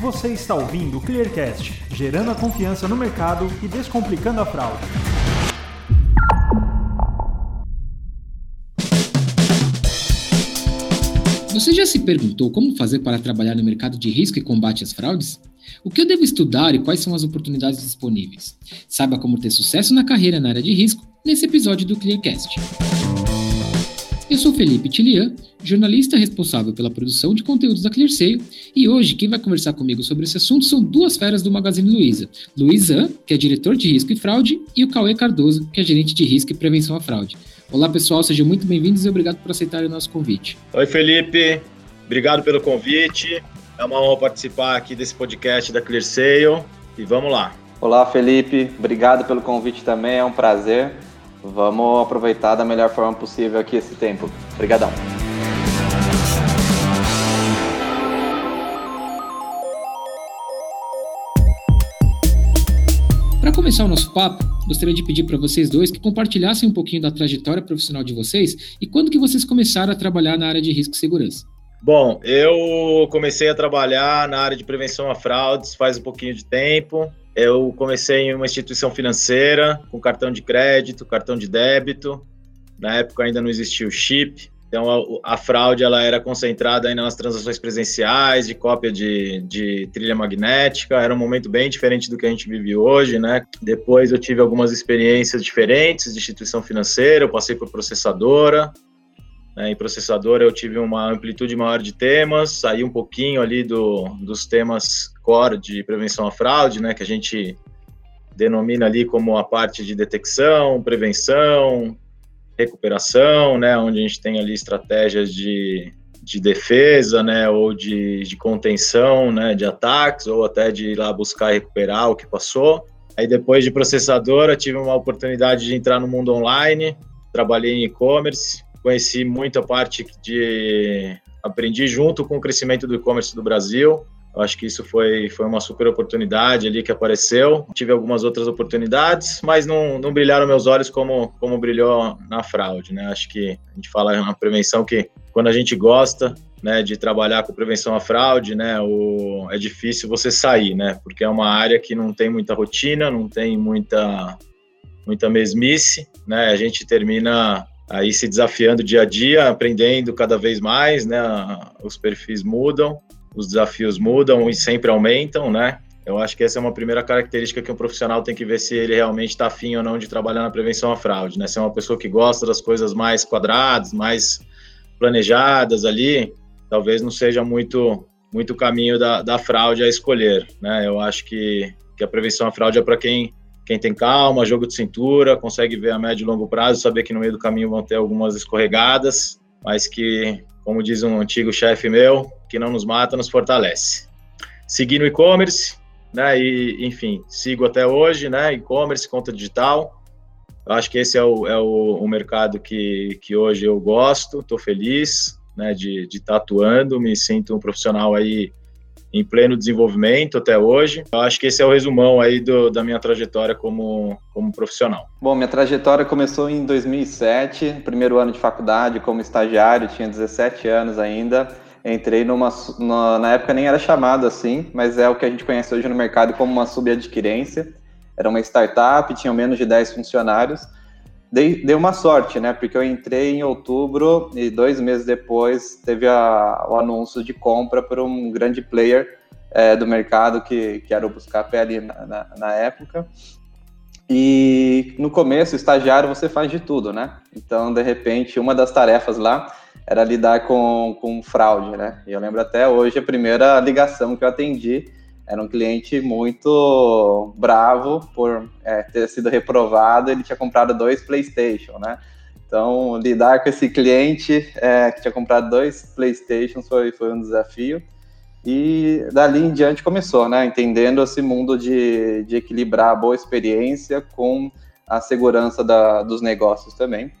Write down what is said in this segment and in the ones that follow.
Você está ouvindo o Clearcast, gerando a confiança no mercado e descomplicando a fraude. Você já se perguntou como fazer para trabalhar no mercado de risco e combate às fraudes? O que eu devo estudar e quais são as oportunidades disponíveis? Saiba como ter sucesso na carreira na área de risco nesse episódio do Clearcast. Eu sou Felipe Tilian, jornalista responsável pela produção de conteúdos da ClearSale, e hoje quem vai conversar comigo sobre esse assunto são duas feras do Magazine Luiza, Luizan, que é diretor de risco e fraude, e o Cauê Cardoso, que é gerente de risco e prevenção à fraude. Olá pessoal, sejam muito bem-vindos e obrigado por aceitarem o nosso convite. Oi Felipe, obrigado pelo convite, é uma honra participar aqui desse podcast da ClearSale, e vamos lá. Olá Felipe, obrigado pelo convite também, é um prazer. Vamos aproveitar da melhor forma possível aqui esse tempo. Obrigadão. Para começar o nosso papo, gostaria de pedir para vocês dois que compartilhassem um pouquinho da trajetória profissional de vocês e quando que vocês começaram a trabalhar na área de risco e segurança. Bom, eu comecei a trabalhar na área de prevenção a fraudes faz um pouquinho de tempo. Eu comecei em uma instituição financeira, com cartão de crédito, cartão de débito. Na época ainda não existia o chip. Então a, a fraude ela era concentrada ainda nas transações presenciais, de cópia de, de trilha magnética. Era um momento bem diferente do que a gente vive hoje, né? Depois eu tive algumas experiências diferentes de instituição financeira. Eu passei por processadora, né, em processador eu tive uma amplitude maior de temas, saí um pouquinho ali do, dos temas core de prevenção à fraude, né, que a gente denomina ali como a parte de detecção, prevenção, recuperação, né, onde a gente tem ali estratégias de, de defesa, né, ou de, de contenção, né, de ataques, ou até de ir lá buscar recuperar o que passou. Aí depois de processadora tive uma oportunidade de entrar no mundo online, trabalhei em e-commerce, conheci muito a parte de aprendi junto com o crescimento do e-commerce do Brasil. Eu acho que isso foi, foi uma super oportunidade ali que apareceu. Tive algumas outras oportunidades, mas não, não brilharam meus olhos como, como brilhou na fraude, né? Acho que a gente fala na prevenção que quando a gente gosta, né, de trabalhar com prevenção à fraude, né, o, é difícil você sair, né? Porque é uma área que não tem muita rotina, não tem muita muita mesmice, né? A gente termina aí se desafiando dia a dia, aprendendo cada vez mais, né? Os perfis mudam, os desafios mudam e sempre aumentam, né? Eu acho que essa é uma primeira característica que um profissional tem que ver se ele realmente está afim ou não de trabalhar na prevenção à fraude, né? Se é uma pessoa que gosta das coisas mais quadradas, mais planejadas ali, talvez não seja muito muito caminho da, da fraude a escolher, né? Eu acho que, que a prevenção à fraude é para quem quem tem calma, jogo de cintura, consegue ver a médio e longo prazo, saber que no meio do caminho vão ter algumas escorregadas, mas que, como diz um antigo chefe meu, que não nos mata, nos fortalece. Segui no e-commerce, né, e, enfim, sigo até hoje, né, e-commerce, conta digital. Eu acho que esse é o, é o, o mercado que, que hoje eu gosto, estou feliz, né, de estar tá atuando, me sinto um profissional aí em pleno desenvolvimento até hoje. Eu acho que esse é o resumão aí do, da minha trajetória como, como profissional. Bom, minha trajetória começou em 2007, primeiro ano de faculdade como estagiário, tinha 17 anos ainda. Entrei numa, na época nem era chamado assim, mas é o que a gente conhece hoje no mercado como uma subadquirência. Era uma startup, tinha menos de 10 funcionários dei, dei uma sorte, né? Porque eu entrei em outubro e dois meses depois teve a, o anúncio de compra por um grande player é, do mercado que, que era o Buscap ali na, na, na, época. E no começo, estagiário, você faz de tudo, né? Então, de repente, uma das tarefas lá era lidar com, com fraude, né? E eu lembro até hoje a primeira ligação que eu atendi era um cliente muito bravo por é, ter sido reprovado, ele tinha comprado dois PlayStation, né? Então, lidar com esse cliente é, que tinha comprado dois PlayStations foi, foi um desafio. E dali em diante começou, né? Entendendo esse mundo de, de equilibrar a boa experiência com a segurança da, dos negócios também.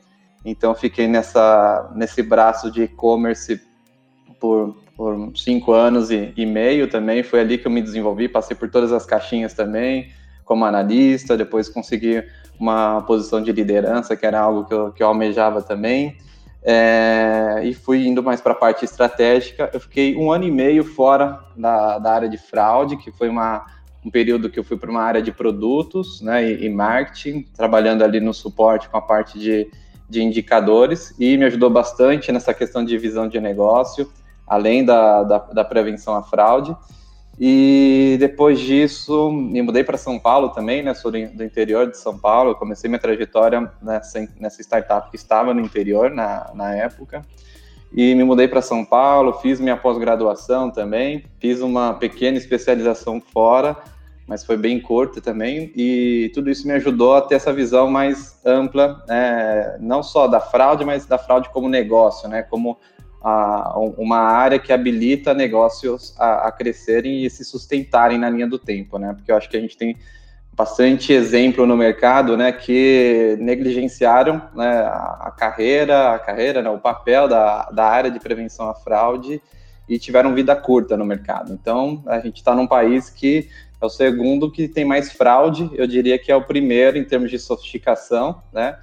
Então, fiquei nessa, nesse braço de e-commerce por por cinco anos e, e, meio também. Foi ali que eu me desenvolvi, passei por todas as caixinhas também, como analista, depois consegui uma posição de liderança, que era algo que eu, que eu almejava também. é, e fui indo mais para a parte estratégica. Eu fiquei um ano e meio fora da, da área de fraude, que foi uma, um período que eu fui para uma área de produtos né, e, e, marketing, trabalhando ali no suporte com a parte de, de indicadores, e me ajudou bastante nessa questão de visão de negócio, além da, da, da prevenção à fraude. E depois disso, me mudei para São Paulo também, né? Sou do interior de São Paulo. Comecei minha trajetória nessa, nessa startup que estava no interior na, na época. E me mudei para São Paulo, fiz minha pós-graduação também, fiz uma pequena especialização fora, mas foi bem curta também. E tudo isso me ajudou a ter essa visão mais ampla, né? não só da fraude, mas da fraude como negócio, né? Como a, uma área que habilita negócios a, a, crescerem e se sustentarem na linha do tempo, né? Porque eu acho que a gente tem bastante exemplo no mercado, né, que negligenciaram né, a, carreira, a carreira, né, o papel da, da área de prevenção à fraude e tiveram vida curta no mercado. Então, a gente está num país que é o segundo que tem mais fraude, eu diria que é o primeiro em termos de sofisticação, né?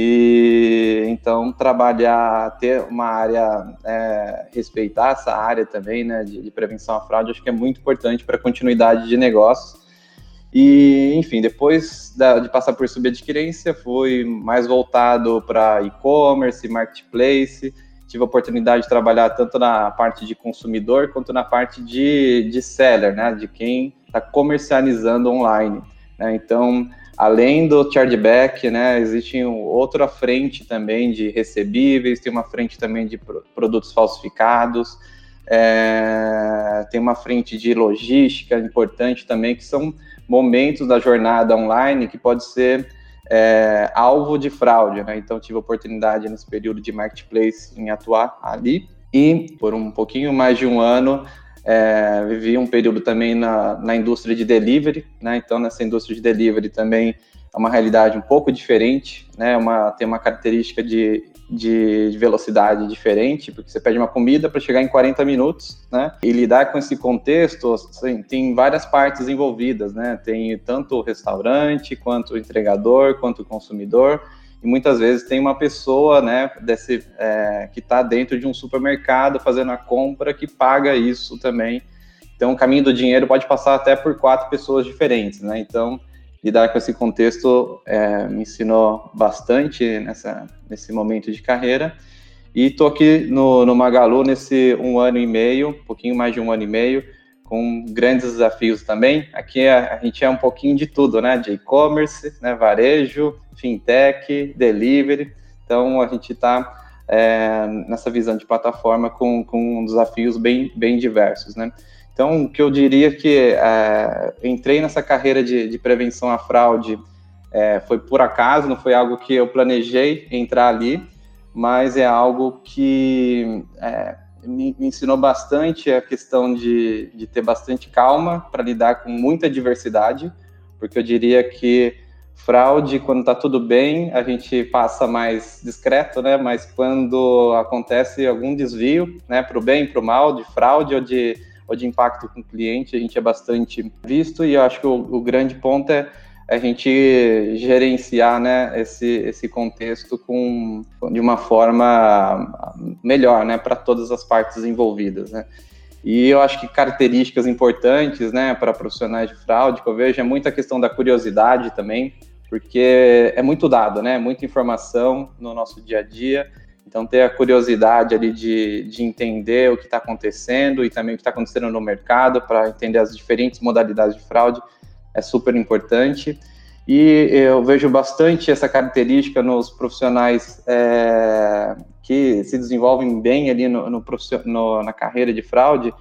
E então trabalhar, ter uma área, é, respeitar essa área também, né, de, de, prevenção à fraude, acho que é muito importante para a continuidade de negócios. E, enfim, depois da, de passar por subadquirência, fui mais voltado para e-commerce, marketplace. Tive a oportunidade de trabalhar tanto na parte de consumidor quanto na parte de, de seller, né, de quem está comercializando online. Né? Então, Além do chargeback, né, existe outra frente também de recebíveis, tem uma frente também de produtos falsificados, é, tem uma frente de logística importante também, que são momentos da jornada online que pode ser é, alvo de fraude. Né? Então, tive oportunidade nesse período de marketplace em atuar ali e por um pouquinho mais de um ano é, vivi um período também na, na indústria de delivery, né? Então, nessa indústria de delivery também é uma realidade um pouco diferente, né? Uma, tem uma característica de, de, de velocidade diferente, porque você pede uma comida para chegar em 40 minutos, né? E lidar com esse contexto, assim, tem várias partes envolvidas, né? Tem tanto o restaurante, quanto o entregador, quanto o consumidor e muitas vezes tem uma pessoa, né, desse, é, que está dentro de um supermercado fazendo a compra que paga isso também. Então, o caminho do dinheiro pode passar até por quatro pessoas diferentes, né? Então, lidar com esse contexto é, me ensinou bastante nessa, nesse momento de carreira. E estou aqui no, no Magalu nesse um ano e meio, um pouquinho mais de um ano e meio, com grandes desafios também. Aqui a, a gente é um pouquinho de tudo, né? De e-commerce, né? varejo, fintech, delivery. Então a gente está é, nessa visão de plataforma com, com desafios bem, bem diversos, né? Então, o que eu diria que é, entrei nessa carreira de, de prevenção à fraude é, foi por acaso, não foi algo que eu planejei entrar ali, mas é algo que é, me, me, ensinou bastante a questão de, de ter bastante calma para lidar com muita diversidade, porque eu diria que fraude, quando está tudo bem, a gente passa mais discreto, né? Mas quando acontece algum desvio, né, para o bem, para o mal, de fraude ou de, ou de impacto com o cliente, a gente é bastante visto. E eu acho que o, o grande ponto é a gente gerenciar né, esse, esse contexto com, de uma forma melhor né, para todas as partes envolvidas. Né? E eu acho que características importantes né, para profissionais de fraude que eu vejo é muita questão da curiosidade também, porque é muito dado, né, muita informação no nosso dia a dia. Então, ter a curiosidade ali de, de entender o que está acontecendo e também o que está acontecendo no mercado para entender as diferentes modalidades de fraude é super importante. E eu vejo bastante essa característica nos profissionais é, que se desenvolvem bem ali no, no, no, na carreira de fraude,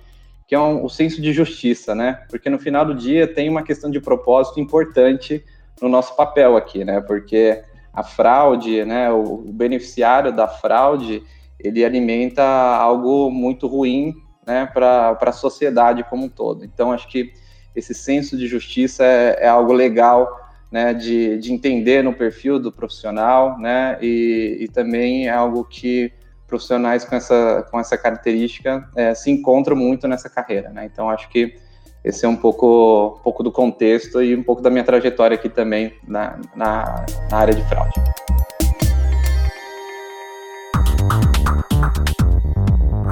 que é um, o senso de justiça, né? Porque no final do dia tem uma questão de propósito importante no nosso papel aqui, né? Porque a fraude, né, o, o beneficiário da fraude, ele alimenta algo muito ruim, né, para a sociedade como um todo. Então, acho que esse senso de justiça é, é algo legal né, de, de, entender no perfil do profissional, né, e, e, também é algo que profissionais com essa, com essa característica é, se encontram muito nessa carreira, né, então acho que esse é um pouco, um pouco do contexto e um pouco da minha trajetória aqui também na, na, na área de fraude.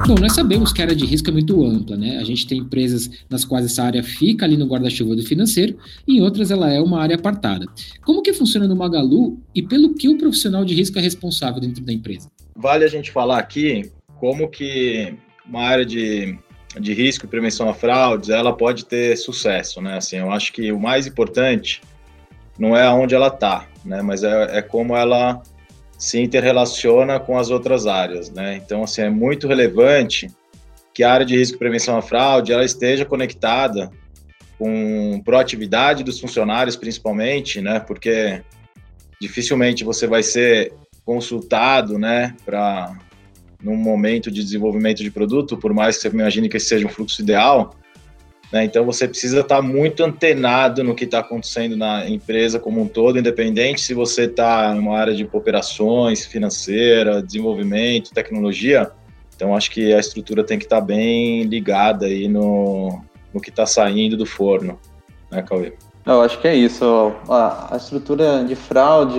Bom, nós sabemos que a área de risco é muito ampla, né? A gente tem empresas nas quais essa área fica ali no guarda-chuva do financeiro e em outras ela é uma área apartada. Como que funciona no Magalu e pelo que o profissional de risco é responsável dentro da empresa? Vale a gente falar aqui como que uma área de, de risco e prevenção a fraudes, ela pode ter sucesso, né? Assim, eu acho que o mais importante não é onde ela está, né? Mas é, é como ela se interrelaciona com as outras áreas, né? Então, assim, é muito relevante que a área de risco e prevenção à fraude ela esteja conectada com proatividade dos funcionários, principalmente, né? Porque dificilmente você vai ser consultado, né, para num momento de desenvolvimento de produto, por mais que você imagine que esse seja um fluxo ideal, né? Então você precisa estar muito antenado no que está acontecendo na empresa como um todo, independente se você está numa área de operações, financeira, desenvolvimento, tecnologia. Então acho que a estrutura tem que estar bem ligada aí no, no que está saindo do forno, né, Cauê? Eu acho que é isso. A, a estrutura de fraude,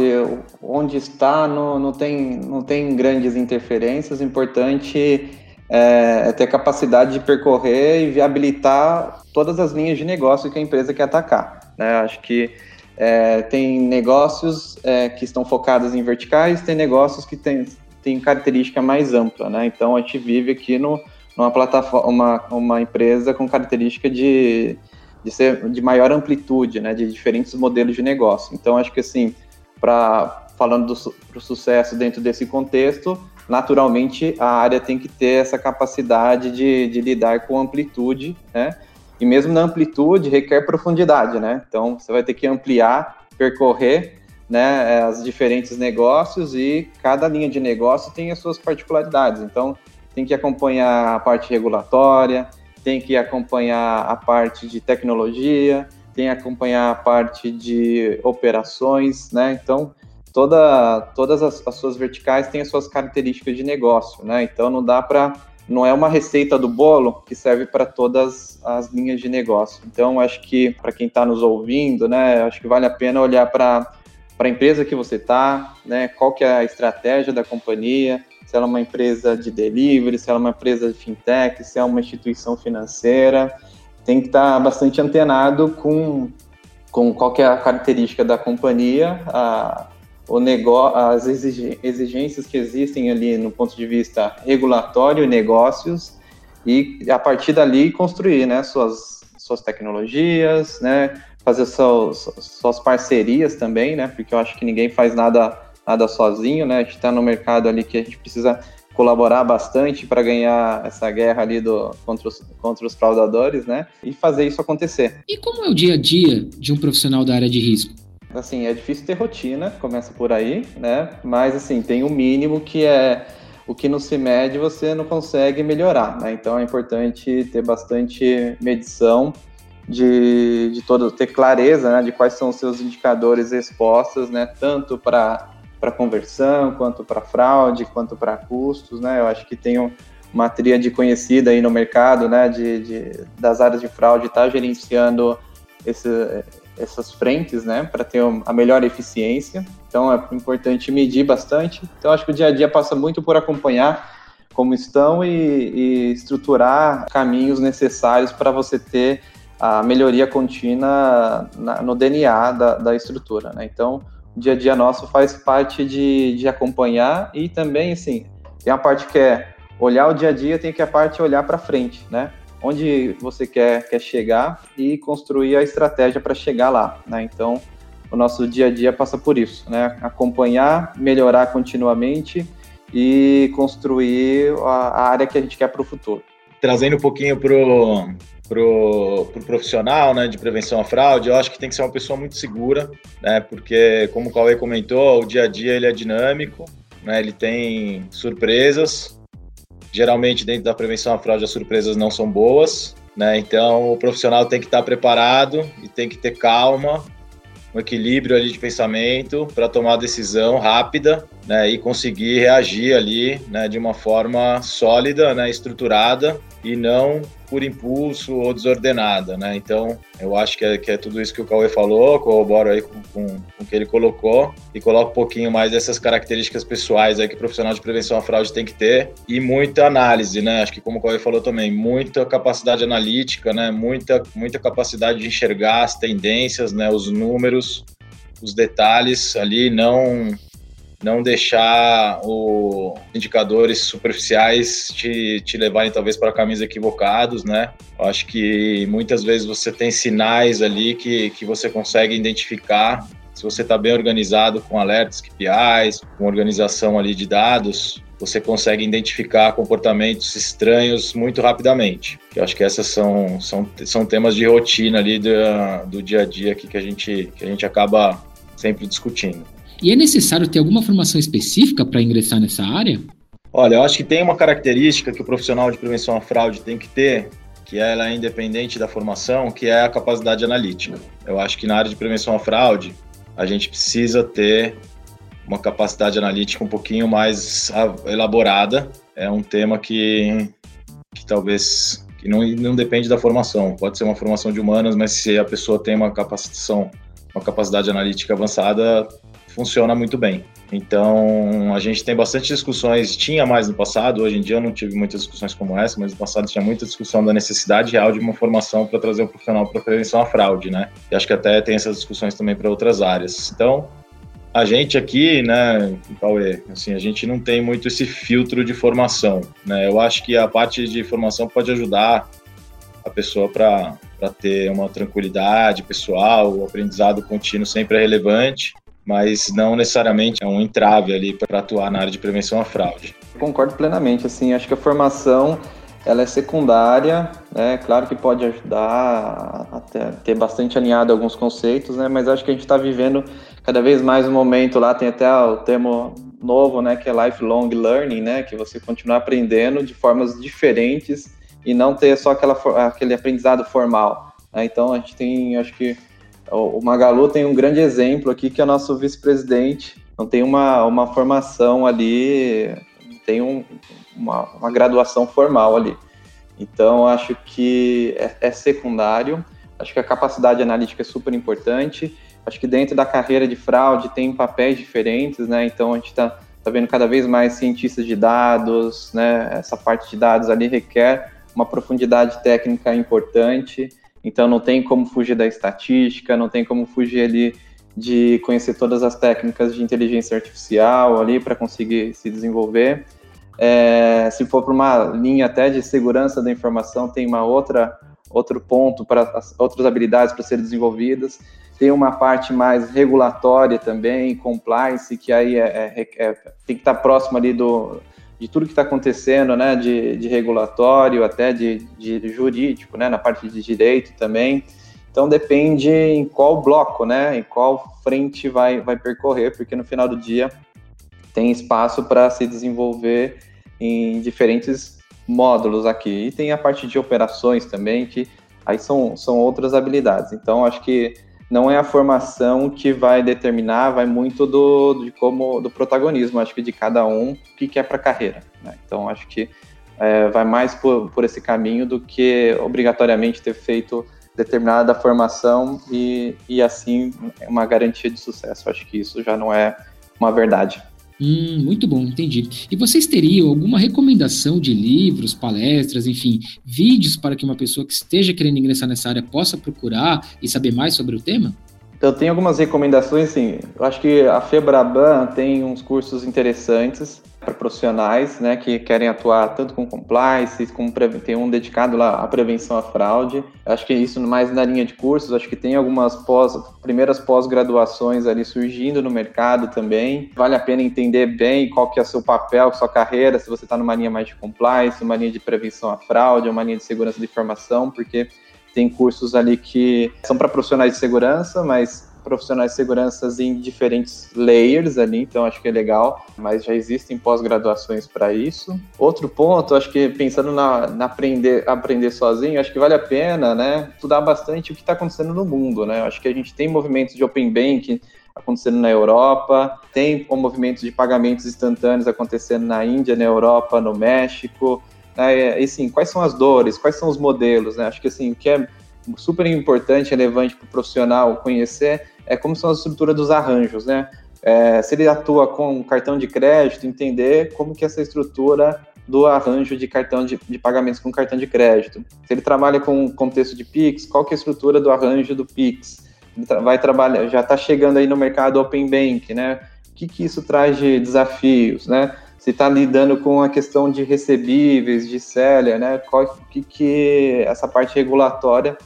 onde está, não, não, tem, não tem grandes interferências. O importante é, é, ter capacidade de percorrer e viabilitar todas as linhas de negócio que a empresa quer atacar. Né? Acho que é, tem negócios é, que estão focados em verticais, tem negócios que têm tem característica mais ampla. Né? Então, a gente vive aqui no, numa plataforma, uma, uma empresa com característica de, de ser de maior amplitude, né? de diferentes modelos de negócio. Então, acho que assim, para falando do pro sucesso dentro desse contexto, naturalmente a área tem que ter essa capacidade de, de lidar com amplitude, né? E mesmo na amplitude requer profundidade, né? Então você vai ter que ampliar, percorrer, né, os diferentes negócios e cada linha de negócio tem as suas particularidades. Então tem que acompanhar a parte regulatória, tem que acompanhar a parte de tecnologia, tem que acompanhar a parte de operações, né? Então toda, todas as, as, suas verticais têm as suas características de negócio, né? Então não dá para não é uma receita do bolo que serve para todas as linhas de negócio. Então acho que para quem está nos ouvindo, né, acho que vale a pena olhar para para a empresa que você está, né? Qual que é a estratégia da companhia? Se ela é uma empresa de delivery, se ela é uma empresa de fintech, se é uma instituição financeira, tem que estar tá bastante antenado com com qual que é a característica da companhia, a, o negócio, as exigências que existem ali no ponto de vista regulatório e negócios e a partir dali construir, né, suas suas tecnologias, né, fazer suas, suas parcerias também, né, porque eu acho que ninguém faz nada nada sozinho, né, a gente está no mercado ali que a gente precisa colaborar bastante para ganhar essa guerra ali do, contra, os, contra os fraudadores, né, e fazer isso acontecer. E como é o dia a dia de um profissional da área de risco? Assim, é difícil ter rotina, começa por aí, né? Mas assim, tem o um mínimo que é o que não se mede você não consegue melhorar, né? Então é importante ter bastante medição de, de todo, ter clareza né, de quais são os seus indicadores expostos, né? Tanto para para conversão, quanto para fraude, quanto para custos, né? Eu acho que tem uma tríade conhecida aí no mercado, né? De, de das áreas de fraude, está gerenciando esse, essas frentes, né, para ter a melhor eficiência. Então é importante medir bastante. Então acho que o dia a dia passa muito por acompanhar como estão e, e estruturar caminhos necessários para você ter a melhoria contínua na, no DNA da, da estrutura, né? Então o dia a dia nosso faz parte de, de acompanhar e também assim tem a parte que é olhar o dia a dia, tem que a parte olhar para frente, né? Onde você quer, quer chegar e construir a estratégia para chegar lá. Né? Então, o nosso dia a dia passa por isso, né? Acompanhar, melhorar continuamente e construir a, a área que a gente quer para o futuro. Trazendo um pouquinho para o pro, pro profissional né, de prevenção à fraude, eu acho que tem que ser uma pessoa muito segura, né? Porque, como o Cauê comentou, o dia a dia ele é dinâmico, né? Ele tem surpresas, Geralmente, dentro da prevenção à fraude, as surpresas não são boas, né? Então, o profissional tem que estar preparado e tem que ter calma, um equilíbrio ali de pensamento para tomar a decisão rápida, né? E conseguir reagir ali, né? De uma forma sólida, né? Estruturada e não por impulso ou desordenada, né? Então, eu acho que é, que é tudo isso que o Cauê falou, corroboro aí com, com, com, o que ele colocou e coloco um pouquinho mais dessas características pessoais aí que o profissional de prevenção à fraude tem que ter e muita análise, né? Acho que como o Cauê falou também, muita capacidade analítica, né? Muita, muita capacidade de enxergar as tendências, né? Os números, os detalhes ali, não não deixar os indicadores superficiais te, te levarem talvez para caminhos equivocados, né? Eu acho que muitas vezes você tem sinais ali que, que você consegue identificar se você está bem organizado com alertas, KPIs, com organização ali de dados, você consegue identificar comportamentos estranhos muito rapidamente. Eu acho que essas são, são, são temas de rotina ali do, do dia a dia que a gente, que a gente acaba sempre discutindo. E é necessário ter alguma formação específica para ingressar nessa área? Olha, eu acho que tem uma característica que o profissional de prevenção à fraude tem que ter, que ela é independente da formação, que é a capacidade analítica. Eu acho que na área de prevenção à fraude, a gente precisa ter uma capacidade analítica um pouquinho mais elaborada. É um tema que, que talvez que não, não depende da formação. Pode ser uma formação de humanas, mas se a pessoa tem uma capacitação, uma capacidade analítica avançada, funciona muito bem. Então, a gente tem bastante discussões, tinha mais no passado, hoje em dia eu não tive muitas discussões como essa, mas no passado tinha muita discussão da necessidade real de uma formação para trazer o profissional para prevenção à fraude, né? E acho que até tem essas discussões também para outras áreas. Então, a gente aqui, né, Cauê, assim, a gente não tem muito esse filtro de formação, né? Eu acho que a parte de formação pode ajudar a pessoa para ter uma tranquilidade pessoal, o aprendizado contínuo sempre é relevante, mas não necessariamente é um entrave ali para atuar na área de prevenção à fraude. Concordo plenamente, assim, acho que a formação ela é secundária, né? Claro que pode ajudar a ter, bastante alinhado alguns conceitos, né? Mas acho que a gente está vivendo cada vez mais um momento lá, tem até o termo novo, né? Que é lifelong learning, né? Que você continua aprendendo de formas diferentes e não ter só aquela, aquele aprendizado formal. Né? Então a gente tem, acho que o Magalu tem um grande exemplo aqui, que é o nosso vice-presidente, não tem uma, uma formação ali, tem um, uma, uma, graduação formal ali. Então, acho que é, é, secundário, acho que a capacidade analítica é super importante, acho que dentro da carreira de fraude tem papéis diferentes, né? Então, a gente está tá vendo cada vez mais cientistas de dados, né? Essa parte de dados ali requer uma profundidade técnica importante, então não tem como fugir da estatística, não tem como fugir ali de conhecer todas as técnicas de inteligência artificial ali para conseguir se desenvolver. É, se for para uma linha até de segurança da informação, tem uma outra outro ponto para outras habilidades para serem desenvolvidas. Tem uma parte mais regulatória também, compliance, que aí é, é, é tem que estar próximo ali do, de tudo que está acontecendo, né, de, de regulatório, até de, de, jurídico, né, na parte de direito também. Então depende em qual bloco, né, em qual frente vai, vai percorrer, porque no final do dia tem espaço para se desenvolver em diferentes módulos aqui. E tem a parte de operações também, que aí são, são outras habilidades. Então acho que não é a formação que vai determinar, vai muito do de como do protagonismo, acho que de cada um o que quer para a carreira. Né? Então acho que é, vai mais por, por esse caminho do que obrigatoriamente ter feito determinada formação e, e assim uma garantia de sucesso. Acho que isso já não é uma verdade. Hum, muito bom, entendi. E vocês teriam alguma recomendação de livros, palestras, enfim, vídeos para que uma pessoa que esteja querendo ingressar nessa área possa procurar e saber mais sobre o tema? Eu tenho algumas recomendações, sim. Eu acho que a Febraban tem uns cursos interessantes para profissionais, né, que querem atuar tanto com compliance, como tem um dedicado lá à prevenção à fraude. Acho que isso mais na linha de cursos, acho que tem algumas pós, primeiras pós-graduações ali surgindo no mercado também. Vale a pena entender bem qual que é o seu papel, sua carreira, se você está numa linha mais de compliance, uma linha de prevenção à fraude, uma linha de segurança de informação, porque tem cursos ali que são para profissionais de segurança, mas profissionais de segurança em diferentes layers ali, então acho que é legal, mas já existem pós-graduações para isso. Outro ponto, acho que pensando na, na, aprender, aprender sozinho, acho que vale a pena, né, estudar bastante o que está acontecendo no mundo, né? Acho que a gente tem movimentos de open banking acontecendo na Europa, tem movimentos de pagamentos instantâneos acontecendo na Índia, na Europa, no México, Né? E sim, quais são as dores, quais são os modelos, né? Acho que assim, o que é super importante, relevante para o profissional conhecer é como são as estruturas dos arranjos, né? É, se ele atua com cartão de crédito, entender como que essa estrutura do arranjo de cartão de, de, pagamentos com cartão de crédito. Se ele trabalha com contexto de Pix, qual que é a estrutura do arranjo do Pix? Ele vai trabalhar, já está chegando aí no mercado Open Bank, né? O que, que isso traz de desafios, né? Se está lidando com a questão de recebíveis, de seller, né? Qual que, que essa parte regulatória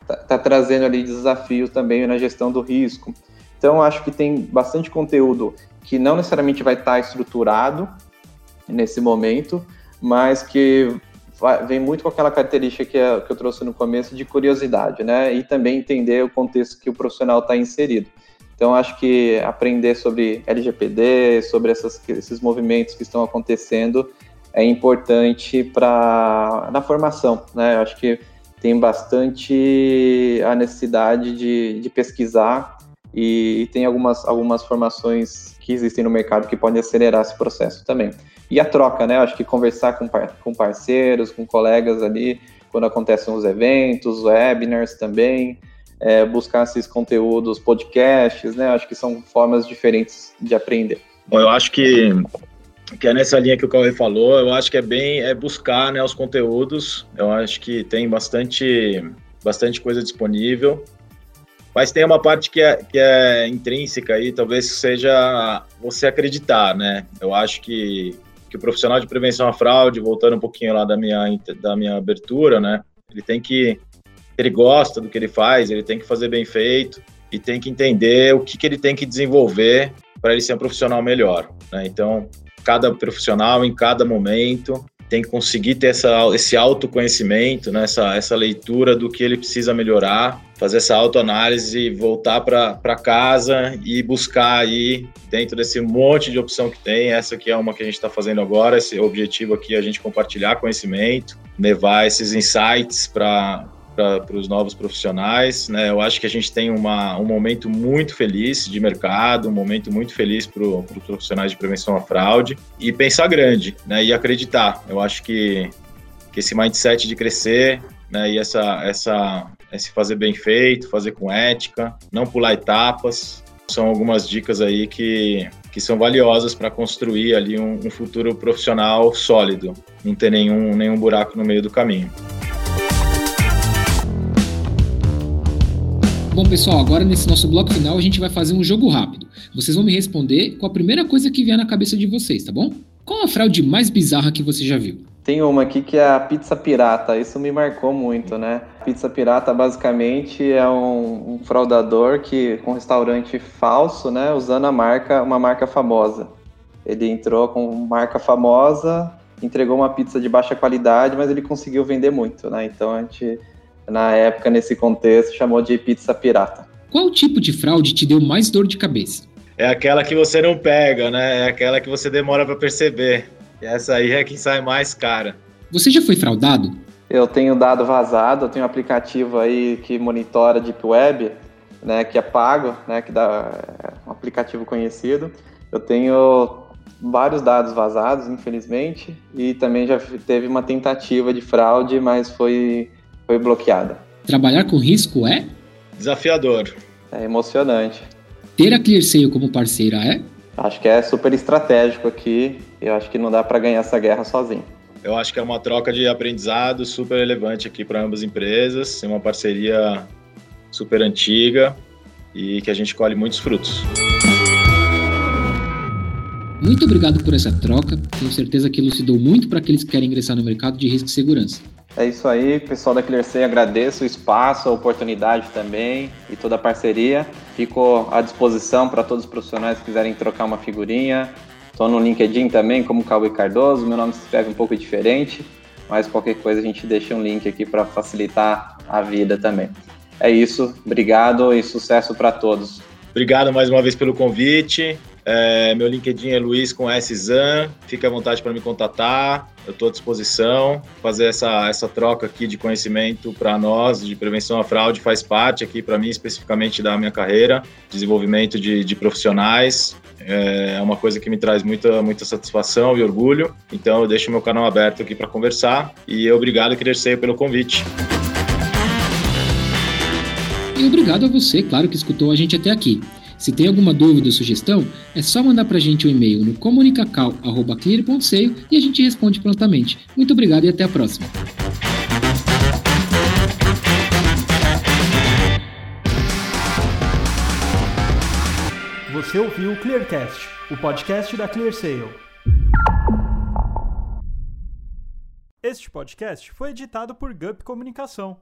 está tá trazendo ali desafios também na gestão do risco. Então, acho que tem bastante conteúdo que não necessariamente vai estar tá estruturado, nesse momento, mas que vai, vem muito com aquela característica que, é, que eu trouxe no começo de curiosidade, né? E também entender o contexto que o profissional está inserido. Então, acho que aprender sobre LGPD, sobre essas, esses movimentos que estão acontecendo, é importante para na formação, né? Eu acho que tem bastante a necessidade de, de pesquisar e, e, tem algumas, algumas formações que existem no mercado que podem acelerar esse processo também e a troca, né? Acho que conversar com, par com parceiros, com colegas ali, quando acontecem os eventos, webinars também, é, buscar esses conteúdos, podcasts, né? Acho que são formas diferentes de aprender. Bom, eu acho que que é nessa linha que o Cauê falou, eu acho que é bem é buscar né, os conteúdos. Eu acho que tem bastante, bastante coisa disponível. Mas tem uma parte que é, que é intrínseca aí, talvez seja você acreditar, né? Eu acho que que o profissional de prevenção à fraude, voltando um pouquinho lá da minha, da minha abertura, né? Ele tem que. Ele gosta do que ele faz, ele tem que fazer bem feito e tem que entender o que, que ele tem que desenvolver para ele ser um profissional melhor. Né? Então, cada profissional, em cada momento, tem que conseguir ter essa, esse autoconhecimento, né? essa, essa leitura do que ele precisa melhorar, fazer essa autoanálise, voltar para casa e buscar aí, dentro desse monte de opção que tem, essa que é uma que a gente está fazendo agora, esse objetivo aqui é a gente compartilhar conhecimento, levar esses insights para para os novos profissionais. Né? Eu acho que a gente tem uma, um momento muito feliz de mercado, um momento muito feliz para os pro profissionais de prevenção à fraude e pensar grande né? e acreditar. Eu acho que, que esse mindset de crescer né? e essa, essa, esse fazer bem feito, fazer com ética, não pular etapas, são algumas dicas aí que, que são valiosas para construir ali um, um futuro profissional sólido, não ter nenhum, nenhum buraco no meio do caminho. Bom, pessoal, agora nesse nosso bloco final a gente vai fazer um jogo rápido. Vocês vão me responder com a primeira coisa que vier na cabeça de vocês, tá bom? Qual a fraude mais bizarra que você já viu? Tem uma aqui que é a pizza pirata. Isso me marcou muito, né? Pizza pirata basicamente é um, um fraudador que com um restaurante falso, né? Usando a marca, uma marca famosa. Ele entrou com marca famosa, entregou uma pizza de baixa qualidade, mas ele conseguiu vender muito, né? Então a gente na época, nesse contexto, chamou de pizza pirata. Qual tipo de fraude te deu mais dor de cabeça? É aquela que você não pega, né? É aquela que você demora para perceber. E essa aí é que sai mais cara. Você já foi fraudado? Eu tenho dado vazado, eu tenho um aplicativo aí que monitora Deep Web, né, que é pago, né, que dá é um aplicativo conhecido. Eu tenho vários dados vazados, infelizmente, e também já teve uma tentativa de fraude, mas foi foi bloqueada. Trabalhar com risco é? Desafiador. É emocionante. Ter a ClearSale como parceira é? Acho que é super estratégico aqui. Eu acho que não dá para ganhar essa guerra sozinho. Eu acho que é uma troca de aprendizado super relevante aqui para ambas empresas. É uma parceria super antiga e que a gente colhe muitos frutos. Muito obrigado por essa troca. Tenho certeza que elucidou muito para aqueles que querem ingressar no mercado de risco e segurança. É isso aí, pessoal da ClearSea, agradeço o espaço, a oportunidade também e toda a parceria. Fico à disposição para todos os profissionais que quiserem trocar uma figurinha. Estou no LinkedIn também, como Cauê Cardoso, meu nome se escreve um pouco diferente, mas qualquer coisa a gente deixa um link aqui para facilitar a vida também. É isso, obrigado e sucesso para todos. Obrigado mais uma vez pelo convite. É, meu LinkedIn é Luiz com S Zan. Fique à vontade para me contatar. Eu estou à disposição. Fazer essa, essa troca aqui de conhecimento para nós, de prevenção à fraude, faz parte aqui para mim, especificamente da minha carreira, desenvolvimento de, de profissionais. É uma coisa que me traz muita, muita satisfação e orgulho. Então, eu deixo meu canal aberto aqui para conversar. E obrigado, Crescer, pelo convite. E obrigado a você, claro, que escutou a gente até aqui. Se tem alguma dúvida ou sugestão, é só mandar para a gente um e-mail no comunicacal.clear.seio e a gente responde prontamente. Muito obrigado e até a próxima. Você ouviu o Clearcast, o podcast da ClearSale. Este podcast foi editado por Gup Comunicação.